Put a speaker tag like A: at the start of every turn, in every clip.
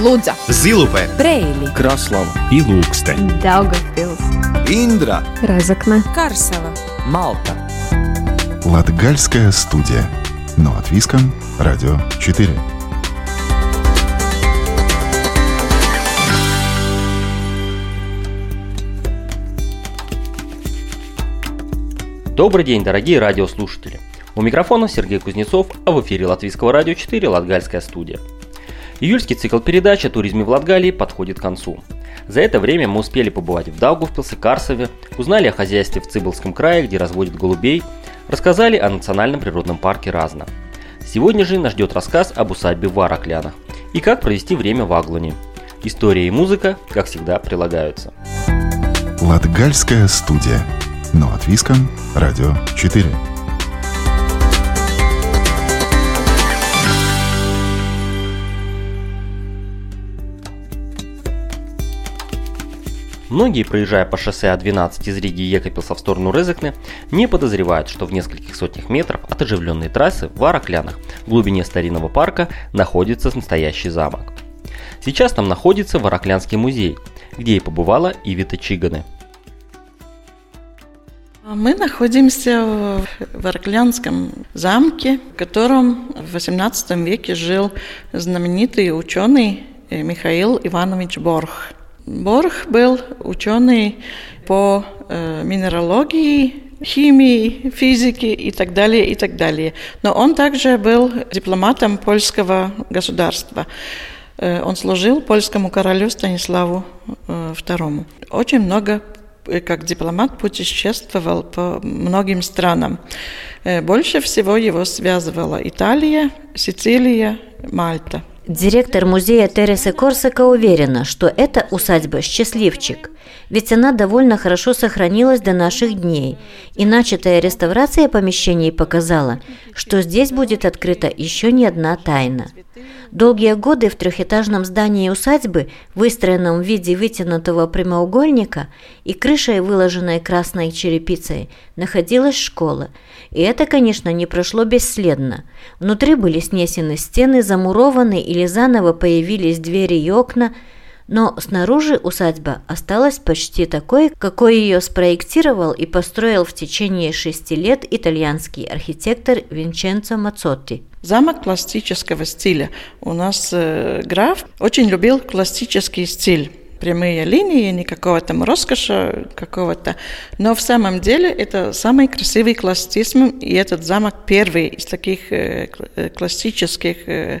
A: Лудза,
B: Зилупе,
A: Брейли,
C: Краслава
D: и Лукстен.
A: Daugavpils,
C: Индра
A: Разокна,
E: Карсела.
C: Малта
F: Латгальская студия. Но от Виском, Радио 4.
G: Добрый день, дорогие радиослушатели. У микрофона Сергей Кузнецов, а в эфире Латвийского радио 4 Латгальская студия. Июльский цикл передач о туризме в Латгалии подходит к концу. За это время мы успели побывать в Даугавпилсе, Карсове, узнали о хозяйстве в Цибылском крае, где разводят голубей, рассказали о национальном природном парке Разно. Сегодня же нас ждет рассказ об усадьбе в Вараклянах и как провести время в Аглуне. История и музыка, как всегда, прилагаются.
F: Латгальская студия. Но от Виском, Радио 4.
G: Многие, проезжая по шоссе А12 из Риги и Екапилса в сторону Резекне, не подозревают, что в нескольких сотнях метров от оживленной трассы в Араклянах в глубине старинного парка находится настоящий замок. Сейчас там находится Вараклянский музей, где и побывала Ивита Чиганы.
H: Мы находимся в Варклянском замке, в котором в XVIII веке жил знаменитый ученый Михаил Иванович Борх. Борх был ученый по э, минералогии, химии, физике и так далее, и так далее. Но он также был дипломатом польского государства. Э, он служил польскому королю Станиславу э, II. Очень много как дипломат путешествовал по многим странам. Больше всего его связывала Италия, Сицилия, Мальта.
I: Директор музея Тереса Корсака уверена, что эта усадьба – счастливчик, ведь она довольно хорошо сохранилась до наших дней, и начатая реставрация помещений показала, что здесь будет открыта еще не одна тайна. Долгие годы в трехэтажном здании усадьбы, выстроенном в виде вытянутого прямоугольника и крышей, выложенной красной черепицей, находилась школа. И это, конечно, не прошло бесследно. Внутри были снесены стены, замурованы или заново появились двери и окна, но снаружи усадьба осталась почти такой, какой ее спроектировал и построил в течение шести лет итальянский архитектор Винченцо Мацотти.
H: Замок классического стиля. У нас э, граф очень любил классический стиль прямые линии, никакого там роскоши какого-то. Но в самом деле это самый красивый классицизм, и этот замок первый из таких э, классических э,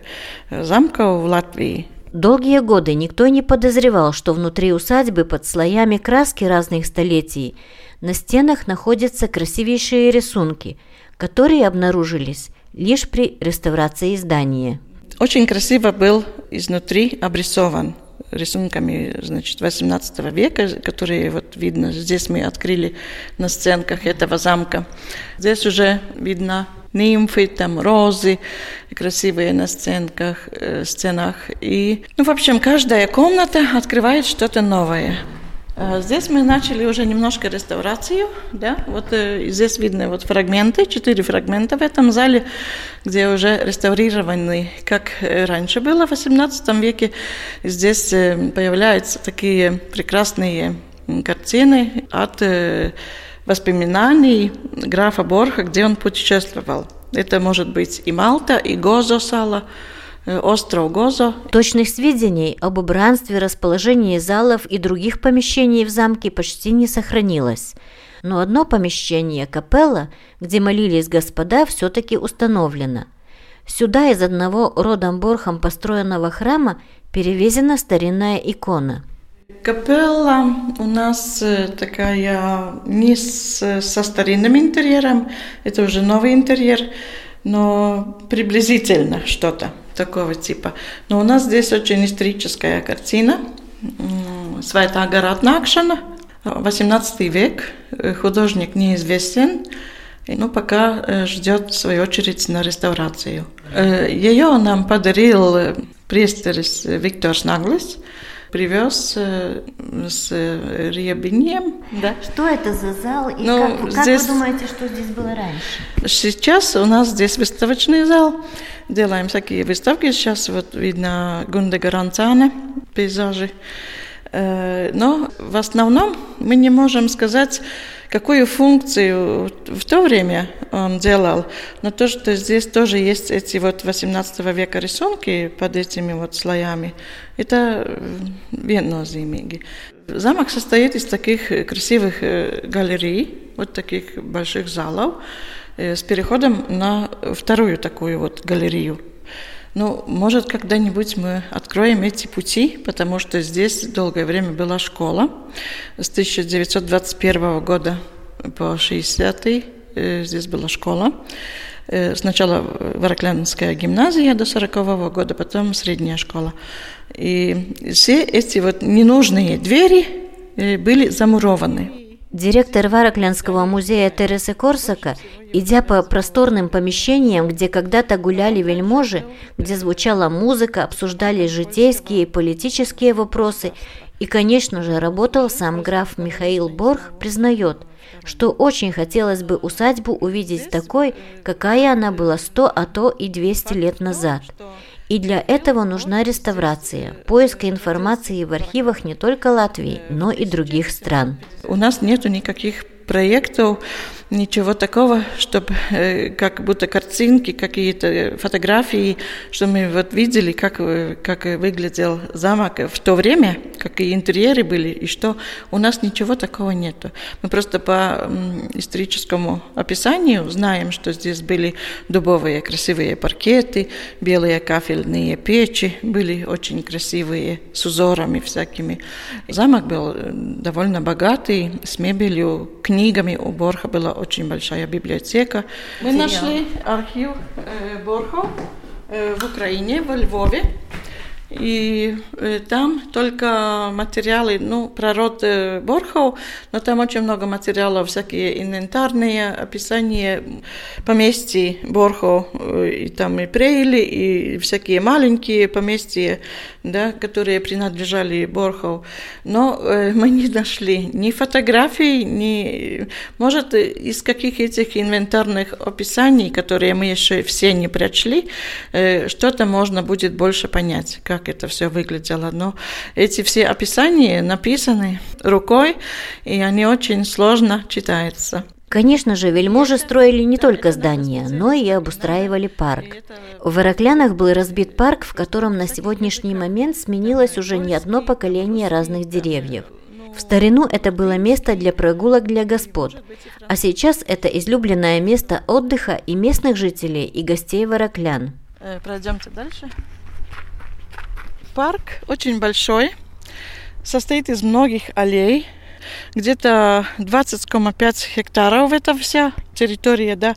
H: замков в Латвии.
I: Долгие годы никто не подозревал, что внутри усадьбы под слоями краски разных столетий на стенах находятся красивейшие рисунки, которые обнаружились лишь при реставрации здания.
H: Очень красиво был изнутри обрисован рисунками значит, 18 века, которые вот видно, здесь мы открыли на стенках этого замка. Здесь уже видно нимфы, там розы красивые на стенках, э, стенах. И, ну, в общем, каждая комната открывает что-то новое. А здесь мы начали уже немножко реставрацию, да, вот э, здесь видны вот фрагменты, четыре фрагмента в этом зале, где уже реставрированы, как раньше было в XVIII веке. Здесь э, появляются такие прекрасные картины от э, воспоминаний графа Борха, где он путешествовал. Это может быть и Малта, и Гозо-Сала, э, остров Гозо.
I: Точных сведений об убранстве, расположении залов и других помещений в замке почти не сохранилось. Но одно помещение, капелла, где молились господа, все-таки установлено. Сюда из одного родом Борхом построенного храма перевезена старинная икона –
H: Капелла у нас э, такая не с, со старинным интерьером, это уже новый интерьер, но приблизительно что-то такого типа. Но у нас здесь очень историческая картина. Святая гора Накшана, 18 век, э, художник неизвестен, но пока э, ждет свою очередь на реставрацию. Ее нам подарил престерис Виктор Наглис, привез э, с ребенем.
I: Да. Что это за зал и
H: Ну,
I: как, как
H: здесь-
I: вы думаете, что здесь было раньше?
H: Сейчас у нас здесь выставочный зал. Делаем всякие выставки. Сейчас вот видно Гунда Гаранцана, пейзажи. Э, Но в основном мы не можем сказать, какую функцию в то время он делал. Но то, что здесь тоже есть эти вот 18 века рисунки под этими вот слоями, это э, viennozīmīgi. Замок состоит из таких красивых э, галерей, вот таких больших залов, э, с переходом на вторую такую вот галерею. Ну, может, когда-нибудь мы откроем эти пути, потому что здесь долгое время была школа. С 1921 года по 60 э, здесь была школа. Э, Сначала Вороклянская гимназия до 40 года, потом средняя школа. И все эти вот ненужные двери э, были замурованы.
I: Директор Вараклянского музея Тересы Корсака, идя по просторным помещениям, где когда-то гуляли вельможи, где звучала музыка, обсуждались житейские и политические вопросы, и, конечно же, работал сам граф Михаил Борх, признает, что очень хотелось бы усадьбу увидеть такой, какая она была 100, а то и 200 лет назад. И для этого нужна реставрация, поиск информации в архивах не только Латвии, но и других стран.
H: У нас нету никаких проектов, ничего такого, чтобы э, как будто картинки, какие-то фотографии, что мы вот видели, как, э, как выглядел замок в то время, какие интерьеры были и что. У нас ничего такого нету. Мы просто по историческому описанию знаем, что здесь были дубовые красивые паркеты, белые кафельные печи, были очень красивые, с узорами всякими. Замок был э, довольно богатый, с мебелью, книгами. У Борха была очень большая библиотека. Мы нашли архив э, Борха э, в Украине, во Львове. И э, там только материалы, ну, про род э, Борхов, но там очень много материалов, всякие инвентарные описания поместьй Борхов, э, и там и Прейли, и всякие маленькие поместья, да, которые принадлежали Борхов. Но э, мы не нашли ни фотографий, ни, может, из каких этих инвентарных описаний, которые мы еще все не прочли, э, что-то можно будет больше понять, как это все выглядело. Но эти все описания написаны рукой, и они очень сложно читаются.
I: Конечно же, вельможи строили не только здания, но и обустраивали парк. В Вороклянах был разбит парк, в котором на сегодняшний момент сменилось уже не одно поколение разных деревьев. В старину это было место для прогулок для господ, а сейчас это излюбленное место отдыха и местных жителей, и гостей Вороклян.
H: Э, Пройдемте дальше. Парк очень большой, состоит из многих аллей, где-то 20,5 гектаров это вся территория, да,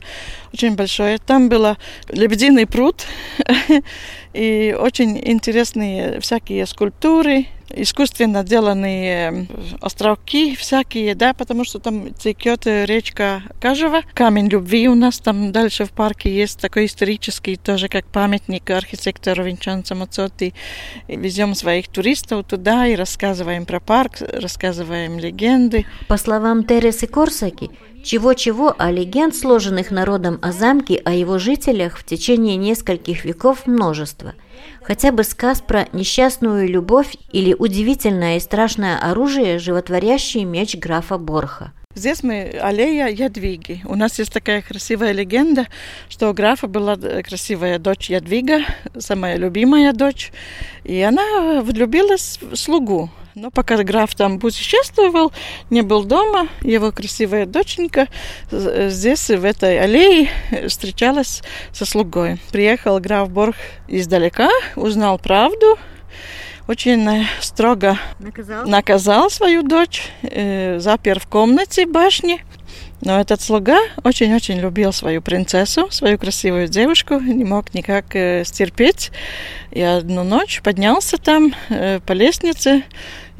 H: очень большое. Там был лебединый пруд и очень интересные всякие скульптуры, искусственно деланные островки всякие, да, потому что там текет речка Кажева. Камень любви у нас там дальше в парке есть такой исторический, тоже как памятник архитектору Винчанца Мацоти. И Везем своих туристов туда и рассказываем про парк, рассказываем легенды.
I: По словам Тересы Корсаки, чего-чего, а легенд, сложенных народом о замке, о его жителях в течение нескольких веков множество. Хотя бы сказ про несчастную любовь или удивительное и страшное оружие, животворящий меч графа Борха.
H: Здесь мы аллея Ядвиги. У нас есть такая красивая легенда, что у графа была красивая дочь Ядвига, самая любимая дочь, и она влюбилась в слугу. Но пока граф там путешествовал, не был дома, его красивая доченька здесь, в этой аллее, встречалась со слугой. Приехал граф Борг издалека, узнал правду, очень строго наказал, наказал свою дочь, э, запер в комнате башни. Но этот слуга очень-очень любил свою принцессу, свою красивую девушку, не мог никак э, стерпеть. И одну ночь поднялся там э, по лестнице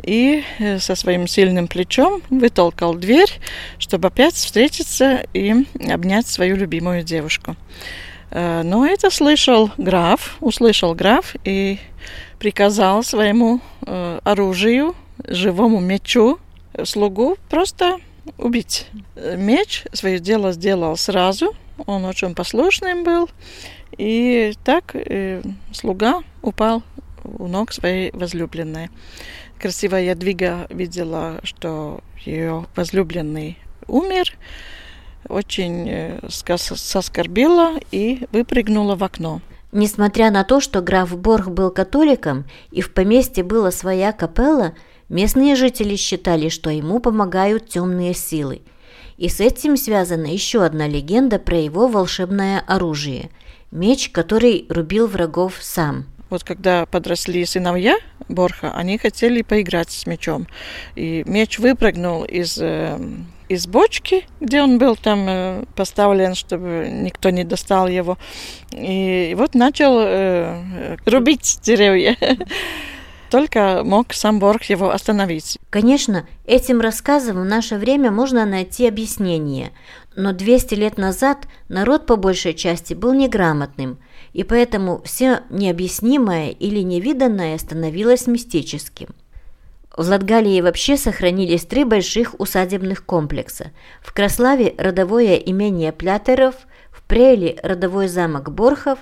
H: и э, со своим сильным плечом вытолкал дверь, чтобы опять встретиться и обнять свою любимую девушку. Э, но это слышал граф, услышал граф и приказал своему э, оружию, живому мечу, слугу просто убить. Меч свое дело сделал сразу, он очень послушным был, и так слуга упал у ног своей возлюбленной. Красивая Ядвига видела, что ее возлюбленный умер, очень э, соскорбила и выпрыгнула в окно.
I: Несмотря на то, что граф Борг был католиком и в поместье была своя капелла, местные жители считали, что ему помогают темные силы. И с этим связана еще одна легенда про его волшебное оружие – меч, который рубил врагов сам –
H: вот когда подросли сыновья Борха, они хотели поиграть с мечом. И меч выпрыгнул из, э, из бочки, где он был там э, поставлен, чтобы никто не достал его. И вот начал э, рубить деревья. Только мог сам Борг его остановить.
I: Конечно, этим рассказом в наше время можно найти объяснение. Но 200 лет назад народ по большей части был неграмотным – и поэтому все необъяснимое или невиданное становилось мистическим. В Латгалии вообще сохранились три больших усадебных комплекса. В Краславе – родовое имение Плятеров, в Прейле – родовой замок Борхов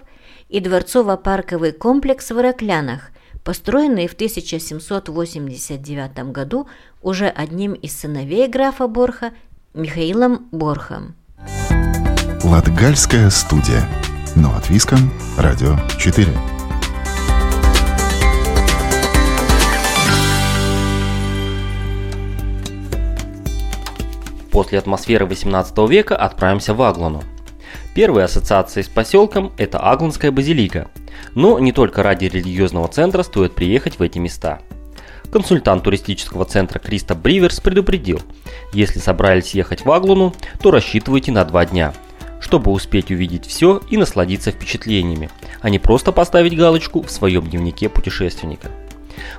I: и дворцово-парковый комплекс в Ираклянах, построенный в 1789 году уже одним из сыновей графа Борха Михаилом Борхом.
F: Латгальская студия – но от Виском, Радио 4.
G: После атмосферы 18 века отправимся в Аглану. Первые ассоциации с поселком – это Агланская базилика. Но не только ради религиозного центра стоит приехать в эти места. Консультант туристического центра Криста Бриверс предупредил, если собрались ехать в Аглану, то рассчитывайте на два дня – чтобы успеть увидеть все и насладиться впечатлениями, а не просто поставить галочку в своем дневнике путешественника.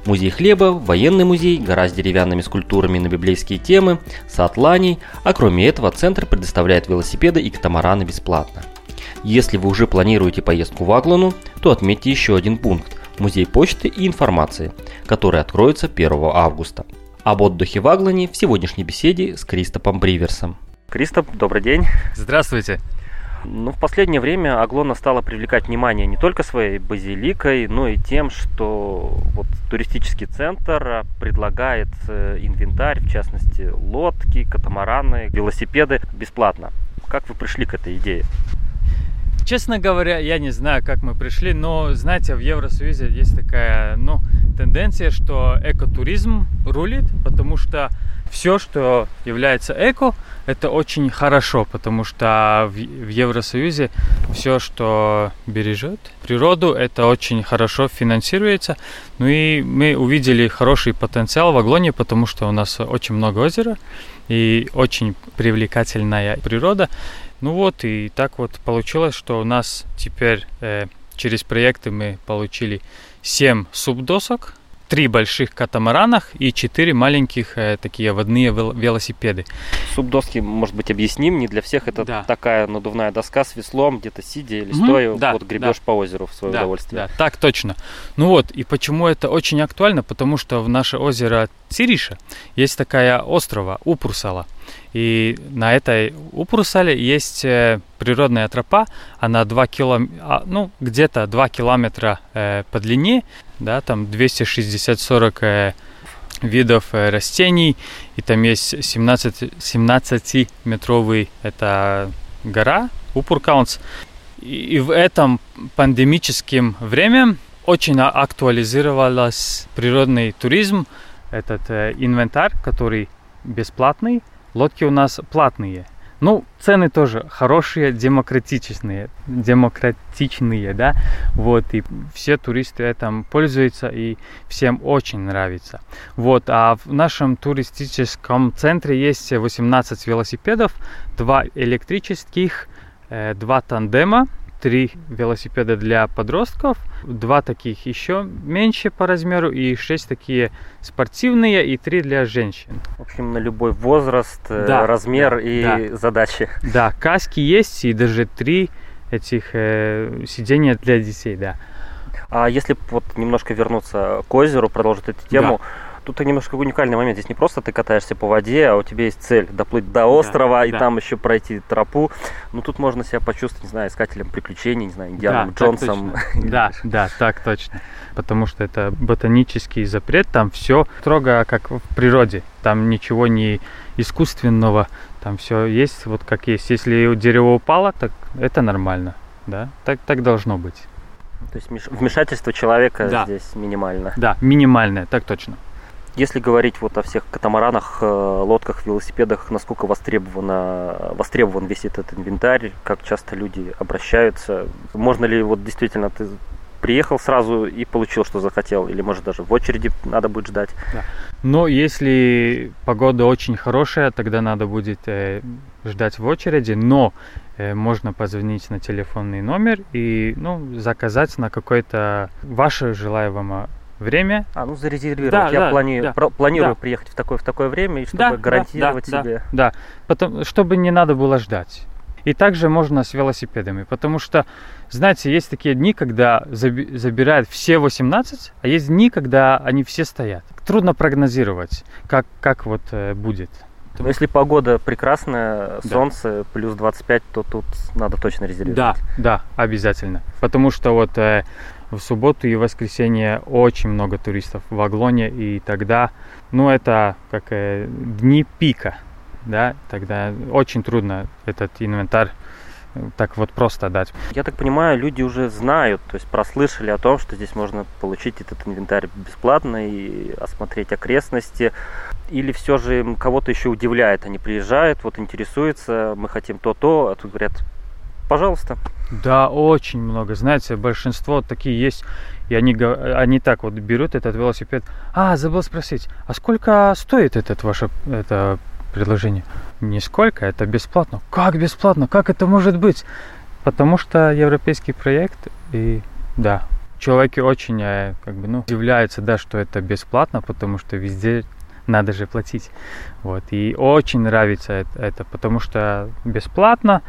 G: Музей хлеба, военный музей, гора с деревянными скульптурами на библейские темы, сад ланей, а кроме этого центр предоставляет велосипеды и катамараны бесплатно. Если вы уже планируете поездку в Аглану, то отметьте еще один пункт – музей почты и информации, который откроется 1 августа. Об отдыхе в Аглане в сегодняшней беседе с Кристопом Бриверсом. Кристоп, добрый день.
A: Здравствуйте.
G: Ну, в последнее время Аглона стала привлекать внимание не только своей базиликой, но и тем, что вот туристический центр предлагает э, инвентарь, в частности лодки, катамараны, велосипеды бесплатно. Как вы пришли к этой идее?
A: Честно говоря, я не знаю, как мы пришли, но, знаете, в Евросоюзе есть такая, ну, тенденция, что экотуризм рулит, потому что все, что является эко, это очень хорошо, потому что в, в Евросоюзе все, что бережет природу, это очень хорошо финансируется. Ну и мы увидели хороший потенциал в Аглоне, потому что у нас очень много озера и очень привлекательная природа. Ну вот, и так вот получилось, что у нас теперь э, через проекты мы получили 7 субдосок, три больших катамаранах и четыре маленьких э, такие водные велосипеды.
G: Субдоски, может быть, объясним, не для всех это да. такая надувная доска с веслом, где-то сидя или mm-hmm. стоя, да, вот гребешь да. по озеру в свое
A: да,
G: удовольствие.
A: Да, так точно. Ну вот, и почему это очень актуально? Потому что в наше озеро Цириша есть такая острова Упурсала. И на этой Упрусале есть э, природная тропа, она 2 килом... ну, где-то 2 километра э, по длине, да, там 260-40 э, видов э, растений, и там есть 17, 17-метровый, это гора, Упуркаунс. И, и в этом пандемическом время очень актуализировался природный туризм, этот э, инвентарь, который бесплатный, Лодки у нас платные. Ну, цены тоже хорошие, демократичные, демократичные, да, вот, и все туристы этим пользуются, и всем очень нравится. Вот, а в нашем туристическом центре есть 18 велосипедов, два электрических, э, два тандема, три велосипеда для подростков, два таких еще меньше по размеру и шесть такие спортивные и три для женщин.
G: В общем, на любой возраст, э, да, размер да, и
A: да.
G: задачи.
A: Да, каски есть и даже три этих э, сидений для детей, да.
G: А если вот немножко вернуться к озеру, продолжить эту тему, да. Тут немножко уникальный момент. Здесь не просто ты катаешься по воде, а у тебя есть цель доплыть до острова да, и да. там еще пройти тропу. Ну тут можно себя почувствовать, не знаю, искателем приключений, не знаю, Индианом
A: да,
G: Джонсом.
A: Да, да, так точно. Потому что это ботанический запрет, там все строго как в природе. Там ничего не искусственного, там все есть вот как есть. Если дерево упало, так это нормально, да, так, так должно быть.
G: То есть вмешательство человека да. здесь минимально.
A: Да, минимальное, так точно.
G: Если говорить вот о всех катамаранах, э, лодках, велосипедах, насколько востребовано, востребован весь этот инвентарь, как часто люди обращаются, можно ли вот действительно ты приехал сразу и получил, что захотел, или может даже в очереди надо будет ждать. Да.
A: Но если погода очень хорошая, тогда надо будет э, ждать в очереди, но Э, можно позвонить на телефонный номер и ну, заказать на какое-то ваше желаемое время.
G: А, ну зарезервировать. Да, Я да, плани... да, про... планирую да. приехать в такое, в такое время, и чтобы да, гарантировать
A: да,
G: себе.
A: Да, да, Потом, чтобы не надо было ждать. И также можно с велосипедами, потому что, знаете, есть такие дни, когда заби- забирают все 18, а есть дни, когда они все стоят. Трудно прогнозировать, как, как вот э, будет.
G: Но если погода прекрасная, да. солнце плюс 25, то тут надо точно резервировать.
A: Да, да, обязательно. Потому что вот э, в субботу и воскресенье очень много туристов в Аглоне, и тогда, ну, это как э, дни пика, да, тогда очень трудно этот инвентарь так вот просто дать.
G: Я так понимаю, люди уже знают, то есть прослышали о том, что здесь можно получить этот инвентарь бесплатно и осмотреть окрестности. Или все же кого-то еще удивляет, они приезжают, вот интересуются, мы хотим то-то, а тут говорят, пожалуйста.
A: Да, очень много. Знаете, большинство такие есть, и они, они так вот берут этот велосипед. А, забыл спросить, а сколько стоит этот ваше это предложение? Нисколько, это бесплатно. Как бесплатно? Как это может быть? Потому что европейский проект, и да, человеки очень э, как бы, ну, удивляются, да, что это бесплатно, потому что везде надо же платить. Вот. И очень нравится это, потому что бесплатно,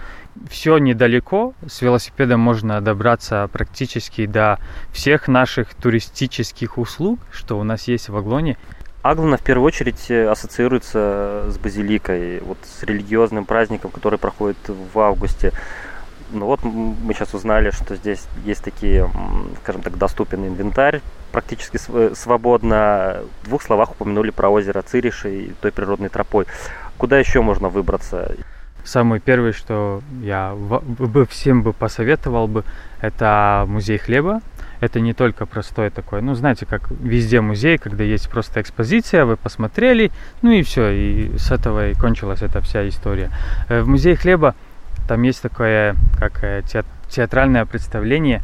A: все недалеко, с велосипедом можно добраться практически до всех наших туристических услуг, что у нас есть в Аглоне.
G: Аглона в первую очередь э, ассоциируется с базиликой, вот с религиозным праздником, который проходит в августе. Ну вот мы сейчас узнали, что здесь есть такие, скажем так, доступен инвентарь, практически свободно. В двух словах упомянули про озеро Цириши и той природной тропой. Куда еще можно выбраться?
A: Самое первое, что я бы всем бы посоветовал бы, это музей хлеба. Это не только простой такой, ну знаете, как везде музей, когда есть просто экспозиция, вы посмотрели, ну и все, и с этого и кончилась эта вся история. Э, в музее хлеба там есть такое, как э, театральное представление,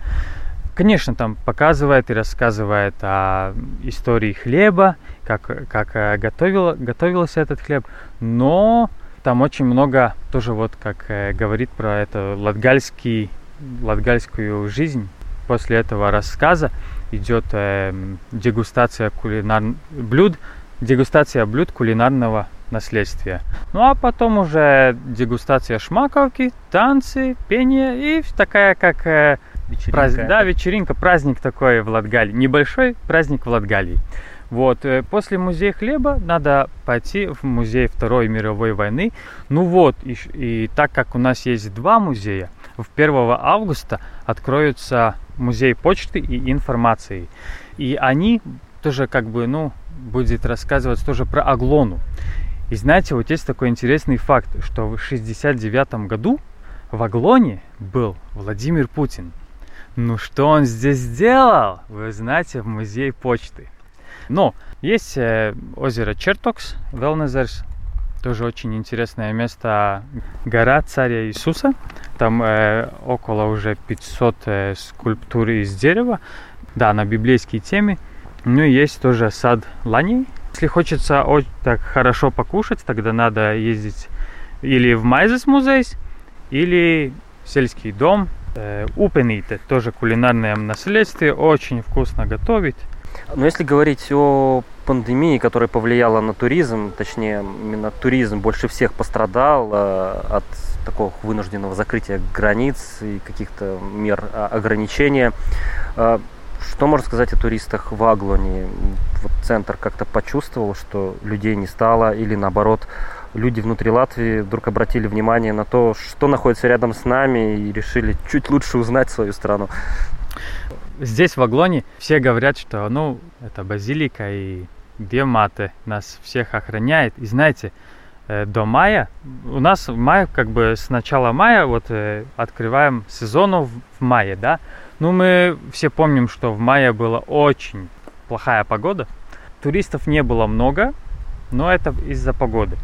A: Конечно, там показывает и рассказывает о истории хлеба, как, как э, готовил, готовился этот хлеб, но там очень много тоже вот как э, говорит про это латгальский, латгальскую жизнь. После этого рассказа идет э, дегустация кулинар... блюд, дегустация блюд кулинарного наследствия. Ну а потом уже дегустация шмаковки, танцы, пение и такая как э, Вечеринка. Праз... Да, вечеринка, праздник такой в Латгалии. Небольшой праздник в Латгалии. Вот, э, после музея хлеба надо пойти в музей Второй мировой войны. Ну вот, и, и так как у нас есть два музея, в 1 августа откроются музей почты и информации. И они тоже как бы, ну, будет рассказывать тоже про Аглону. И знаете, вот есть такой интересный факт, что в 69 году в Аглоне был Владимир Путин. Ну что он здесь сделал? Вы знаете, в музее почты. Но есть э, озеро Чертокс, Велнезерс, тоже очень интересное место. Гора Царя Иисуса. Там э, около уже 500 э, скульптур из дерева. Да, на библейские темы. Ну и есть тоже сад ланей. Если хочется очень так хорошо покушать, тогда надо ездить или в Майзес музей, или в сельский дом Э, Упените, тоже кулинарное наследствие, очень вкусно готовить.
G: Но если говорить о пандемии, которая повлияла на туризм, точнее, именно туризм больше всех пострадал э, от такого вынужденного закрытия границ и каких-то мер а, ограничения. Что можно сказать о туристах в Аглоне? Вот центр как-то почувствовал, что людей не стало, или наоборот, люди внутри Латвии вдруг обратили внимание на то, что находится рядом с нами, и решили чуть лучше узнать свою страну.
A: Здесь, в Аглоне, все говорят, что, ну, это базилика и две маты нас всех охраняет. И знаете, э, до мая, у нас в мае, как бы с начала мая, вот э, открываем сезону в мае, да, ну, мы все помним, что в мае была очень плохая погода. Туристов не было много, но это из-за погоды.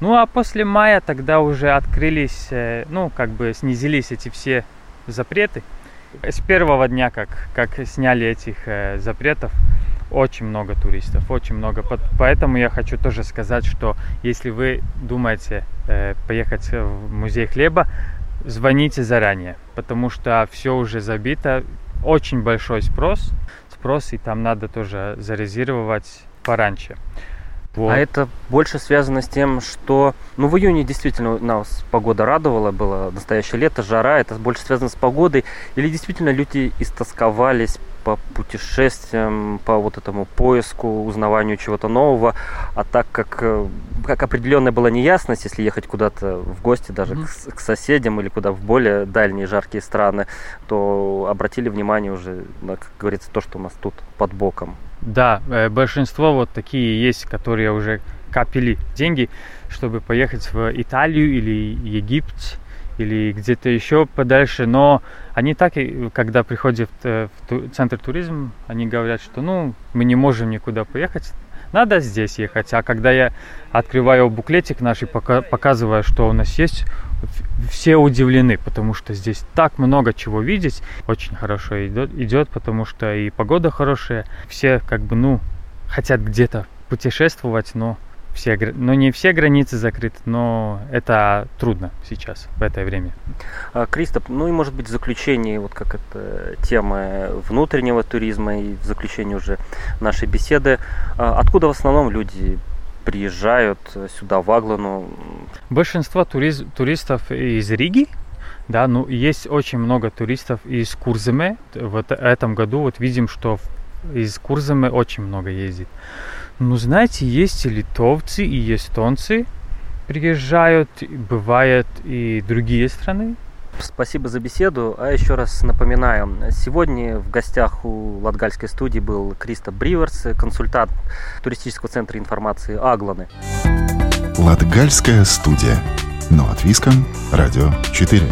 A: Ну а после мая тогда уже открылись, э, ну как бы снизились эти все запреты. С первого дня, как, как сняли этих э, запретов, очень много туристов, очень много. Поэтому я хочу тоже сказать, что если вы думаете э, поехать в музей хлеба, звоните заранее, потому что все уже забито, очень большой спрос, спрос и там надо тоже зарезервировать пораньше.
G: Вот. А это больше связано с тем, что, ну, в июне действительно нас погода радовала, было настоящее лето, жара, это больше связано с погодой, или действительно люди истосковались по путешествиям, по вот этому поиску, узнаванию чего-то нового, а так как, э, как определенная была неясность, если ехать куда-то в гости, даже mm-hmm. к, к соседям или куда в более дальние жаркие страны, то обратили внимание уже, на, как говорится, то, что у нас тут под боком.
A: Да, э, большинство вот такие есть, которые уже копили деньги, чтобы поехать в Италию или Египет или где-то еще подальше, но они так, когда приходят в центр туризма, они говорят, что ну, мы не можем никуда поехать, надо здесь ехать. А когда я открываю буклетик наш и показываю, что у нас есть, все удивлены, потому что здесь так много чего видеть. Очень хорошо идет, идет, потому что и погода хорошая. Все как бы, ну, хотят где-то путешествовать, но все, но не все границы закрыты, но это трудно сейчас, в это время.
G: А, Кристоп, ну и может быть в заключении, вот как это тема внутреннего туризма и в заключении уже нашей беседы, а, откуда в основном люди приезжают сюда, в Аглану?
A: Большинство туриз, туристов из Риги, да, ну есть очень много туристов из Курземе. В этом году вот видим, что из Курземе очень много ездит. Ну, знаете, есть и литовцы, и эстонцы приезжают, бывают и другие страны.
G: Спасибо за беседу. А еще раз напоминаю, сегодня в гостях у Латгальской студии был Кристоп Бриверс, консультант туристического центра информации Агланы.
F: Латгальская студия. Но от Виском. Радио 4.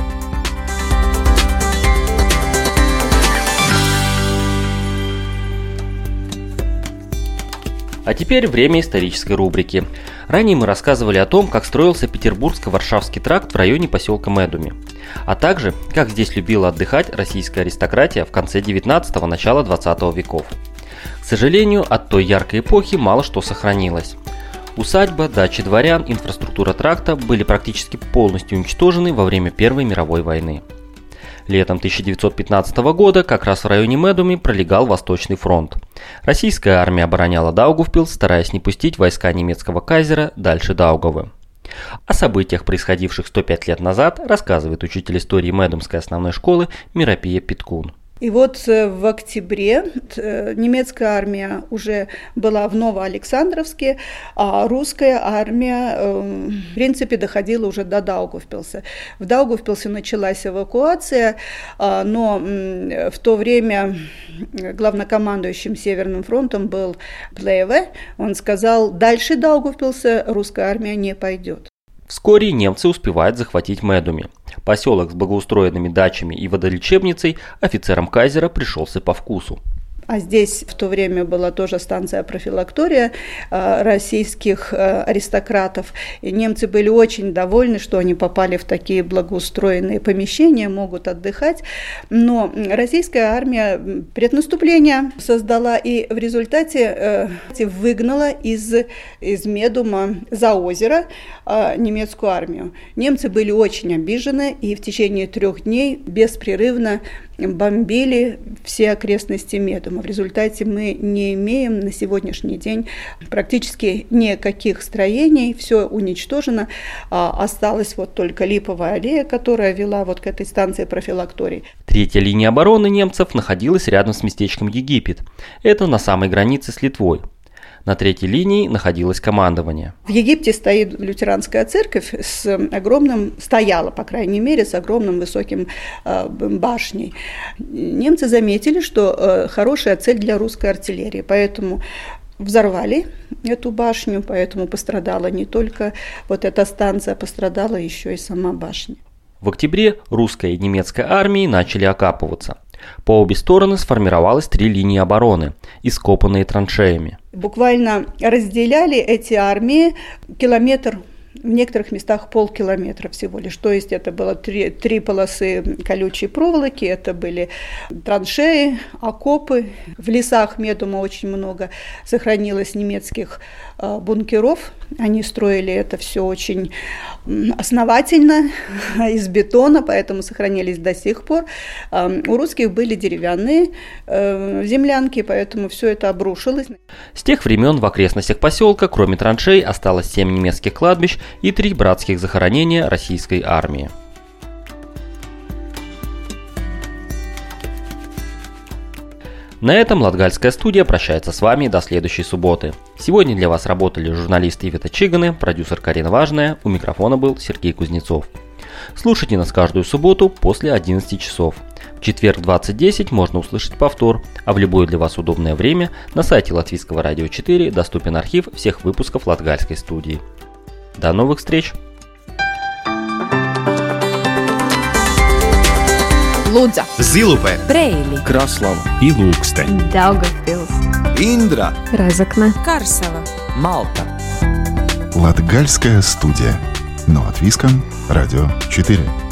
G: А теперь время исторической рубрики. Ранее мы рассказывали о том, как строился Петербургско-Варшавский тракт в районе поселка Медуми, а также, как здесь любила отдыхать российская аристократия в конце 19-го, начала 20 веков. К сожалению, от той яркой эпохи мало что сохранилось. Усадьба, дачи дворян, инфраструктура тракта были практически полностью уничтожены во время Первой мировой войны. Летом 1915 года как раз в районе Медуми пролегал Восточный фронт. Российская армия обороняла Даугавпилс, стараясь не пустить войска немецкого кайзера дальше Даугавы. О событиях, происходивших 105 лет назад, рассказывает учитель истории Медумской основной школы Миропия Питкун.
B: И вот э, в октябре э, немецкая армия уже была в Новоалександровске, а русская армия, э, в принципе, доходила уже до Даугавпилса. В Даугавпилсе началась эвакуация, а, но в то время главнокомандующим Северным фронтом был Плееве. Он сказал, дальше Даугавпилса русская армия не пойдет.
G: Вскоре немцы успевают захватить Медуми. Поселок с благоустроенными дачами и водолечебницей офицерам Кайзера пришелся по вкусу.
B: А здесь в то время была тоже станция профилактория э, российских э, аристократов. И немцы были очень довольны, что они попали в такие благоустроенные помещения, могут отдыхать. Но российская армия преднаступление создала и в результате э, выгнала из, из Медума за озеро немецкую армию. Немцы были очень обижены и в течение трех дней беспрерывно бомбили все окрестности Медума. В результате мы не имеем на сегодняшний день практически никаких строений, все уничтожено, а осталась вот только липовая аллея, которая вела вот к этой станции профилакторий.
G: Третья линия обороны немцев находилась рядом с местечком Египет. Это на самой границе с Литвой. На третьей линии находилось командование.
B: В Египте стоит лютеранская церковь с огромным, стояла, по крайней мере, с огромным высоким э, башней. Немцы заметили, что э, хорошая цель для русской артиллерии, поэтому взорвали эту башню, поэтому пострадала не только вот эта станция, пострадала еще и сама башня.
G: В октябре русская и немецкая армии начали окапываться. По обе стороны сформировалось три линии обороны, ископанные траншеями.
B: Буквально разделяли эти армии километр в некоторых местах полкилометра всего лишь. То есть это было три, три полосы колючей проволоки, это были траншеи, окопы. В лесах Медума очень много сохранилось немецких бункеров. Они строили это все очень основательно, из бетона, поэтому сохранились до сих пор. Э, у русских были деревянные э, землянки, поэтому все это обрушилось.
G: С тех времен в окрестностях поселка, кроме траншей, осталось семь немецких кладбищ и три братских захоронения российской армии. На этом Латгальская студия прощается с вами до следующей субботы. Сегодня для вас работали журналисты Ивета Чиганы, продюсер Карина Важная, у микрофона был Сергей Кузнецов. Слушайте нас каждую субботу после 11 часов. В четверг 20.10 можно услышать повтор, а в любое для вас удобное время на сайте Латвийского радио 4 доступен архив всех выпусков Латгальской студии. До новых встреч!
C: Лудза,
D: Zilupē,
C: Preili,
D: Kraslava и Lūksteņa,
C: Daugavpils,
D: Индра,
C: Разокна, Карсела,
D: Малта.
F: Латгальская студия. Но от Виском, Радио 4.